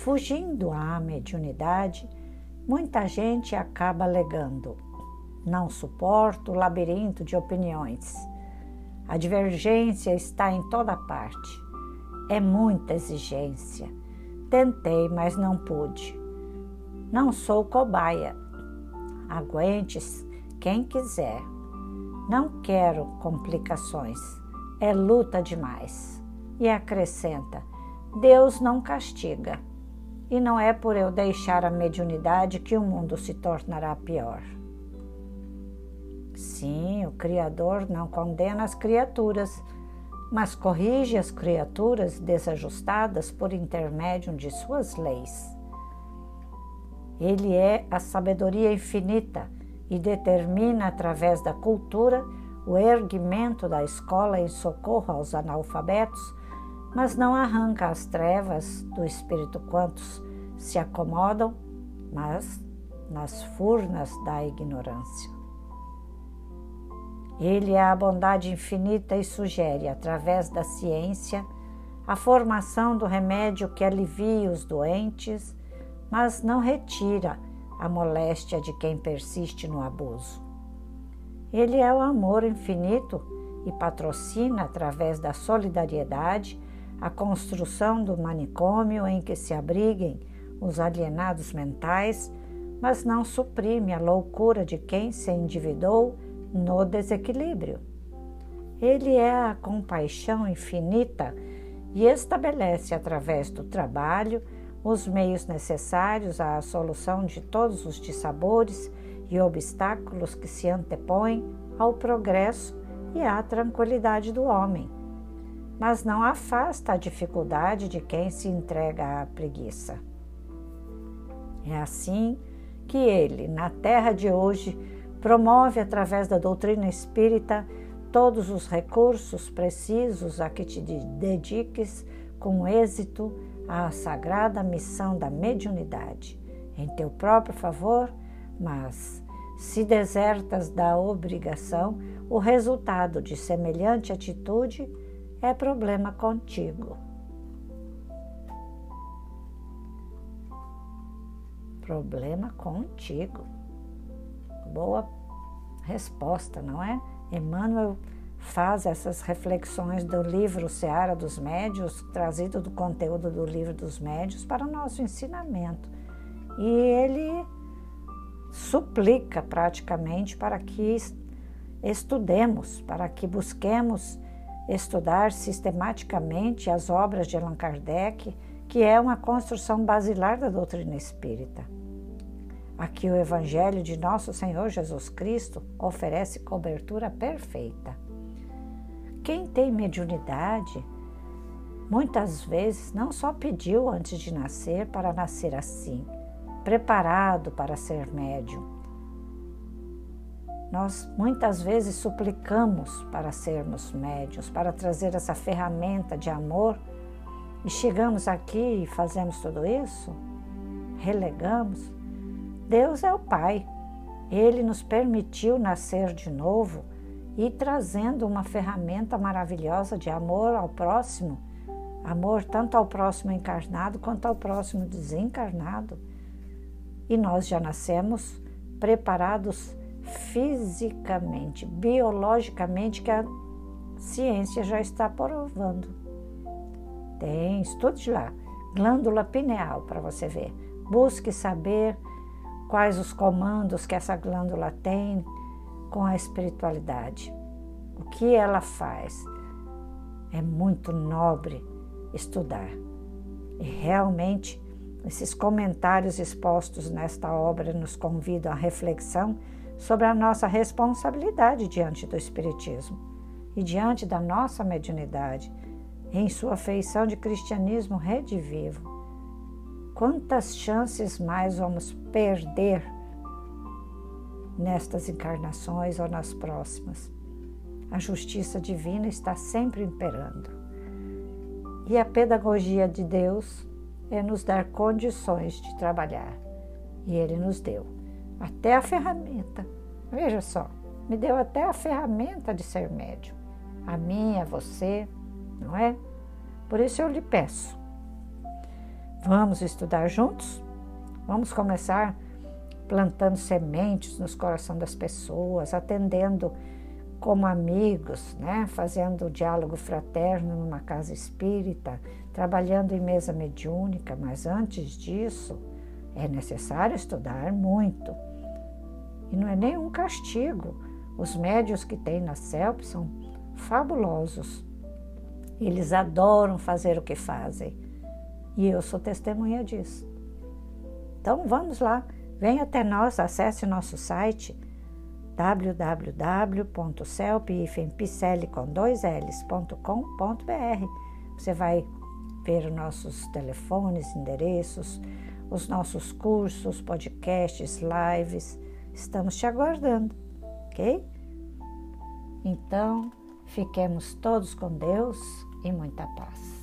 Fugindo à mediunidade, muita gente acaba alegando: não suporto o labirinto de opiniões. A divergência está em toda parte. É muita exigência. Tentei, mas não pude. Não sou cobaia. Aguente quem quiser. Não quero complicações. É luta demais. E acrescenta: Deus não castiga e não é por eu deixar a mediunidade que o mundo se tornará pior. Sim, o Criador não condena as criaturas, mas corrige as criaturas desajustadas por intermédio de suas leis. Ele é a sabedoria infinita e determina, através da cultura, o erguimento da escola em socorro aos analfabetos mas não arranca as trevas do espírito quantos se acomodam, mas nas furnas da ignorância. Ele é a bondade infinita e sugere, através da ciência, a formação do remédio que alivia os doentes, mas não retira a moléstia de quem persiste no abuso. Ele é o amor infinito e patrocina, através da solidariedade, a construção do manicômio em que se abriguem os alienados mentais, mas não suprime a loucura de quem se endividou no desequilíbrio. Ele é a compaixão infinita e estabelece, através do trabalho, os meios necessários à solução de todos os dissabores e obstáculos que se antepõem ao progresso e à tranquilidade do homem mas não afasta a dificuldade de quem se entrega à preguiça. É assim que ele, na terra de hoje, promove através da doutrina espírita todos os recursos precisos a que te dediques com êxito à sagrada missão da mediunidade, em teu próprio favor, mas se desertas da obrigação, o resultado de semelhante atitude é problema contigo. Problema contigo. Boa resposta, não é? Emmanuel faz essas reflexões do livro Seara dos Médios, trazido do conteúdo do livro dos Médios para o nosso ensinamento. E ele suplica praticamente para que estudemos, para que busquemos estudar sistematicamente as obras de Allan Kardec, que é uma construção basilar da doutrina espírita. Aqui o Evangelho de Nosso Senhor Jesus Cristo oferece cobertura perfeita. Quem tem mediunidade, muitas vezes não só pediu antes de nascer para nascer assim, preparado para ser médium, nós muitas vezes suplicamos para sermos médios, para trazer essa ferramenta de amor e chegamos aqui e fazemos tudo isso? Relegamos? Deus é o Pai. Ele nos permitiu nascer de novo e trazendo uma ferramenta maravilhosa de amor ao próximo, amor tanto ao próximo encarnado quanto ao próximo desencarnado. E nós já nascemos preparados fisicamente, biologicamente, que a ciência já está provando. Tem, estude lá, glândula pineal para você ver. Busque saber quais os comandos que essa glândula tem com a espiritualidade. O que ela faz. É muito nobre estudar. E realmente, esses comentários expostos nesta obra nos convidam à reflexão sobre a nossa responsabilidade diante do Espiritismo e diante da nossa mediunidade, em sua feição de cristianismo redivivo. Quantas chances mais vamos perder nestas encarnações ou nas próximas? A justiça divina está sempre imperando. E a pedagogia de Deus é nos dar condições de trabalhar. E Ele nos deu até a ferramenta. Veja só, me deu até a ferramenta de ser médium. A mim, a você, não é? Por isso eu lhe peço, vamos estudar juntos? Vamos começar plantando sementes nos corações das pessoas, atendendo como amigos, né? fazendo diálogo fraterno numa casa espírita, trabalhando em mesa mediúnica, mas antes disso é necessário estudar muito. E não é nenhum castigo. Os médios que tem na CELP são fabulosos. Eles adoram fazer o que fazem. E eu sou testemunha disso. Então vamos lá, venha até nós, acesse nosso site www.celpifempicele.com.br. Você vai ver os nossos telefones, endereços, os nossos cursos, podcasts, lives. Estamos te aguardando, ok? Então, fiquemos todos com Deus e muita paz.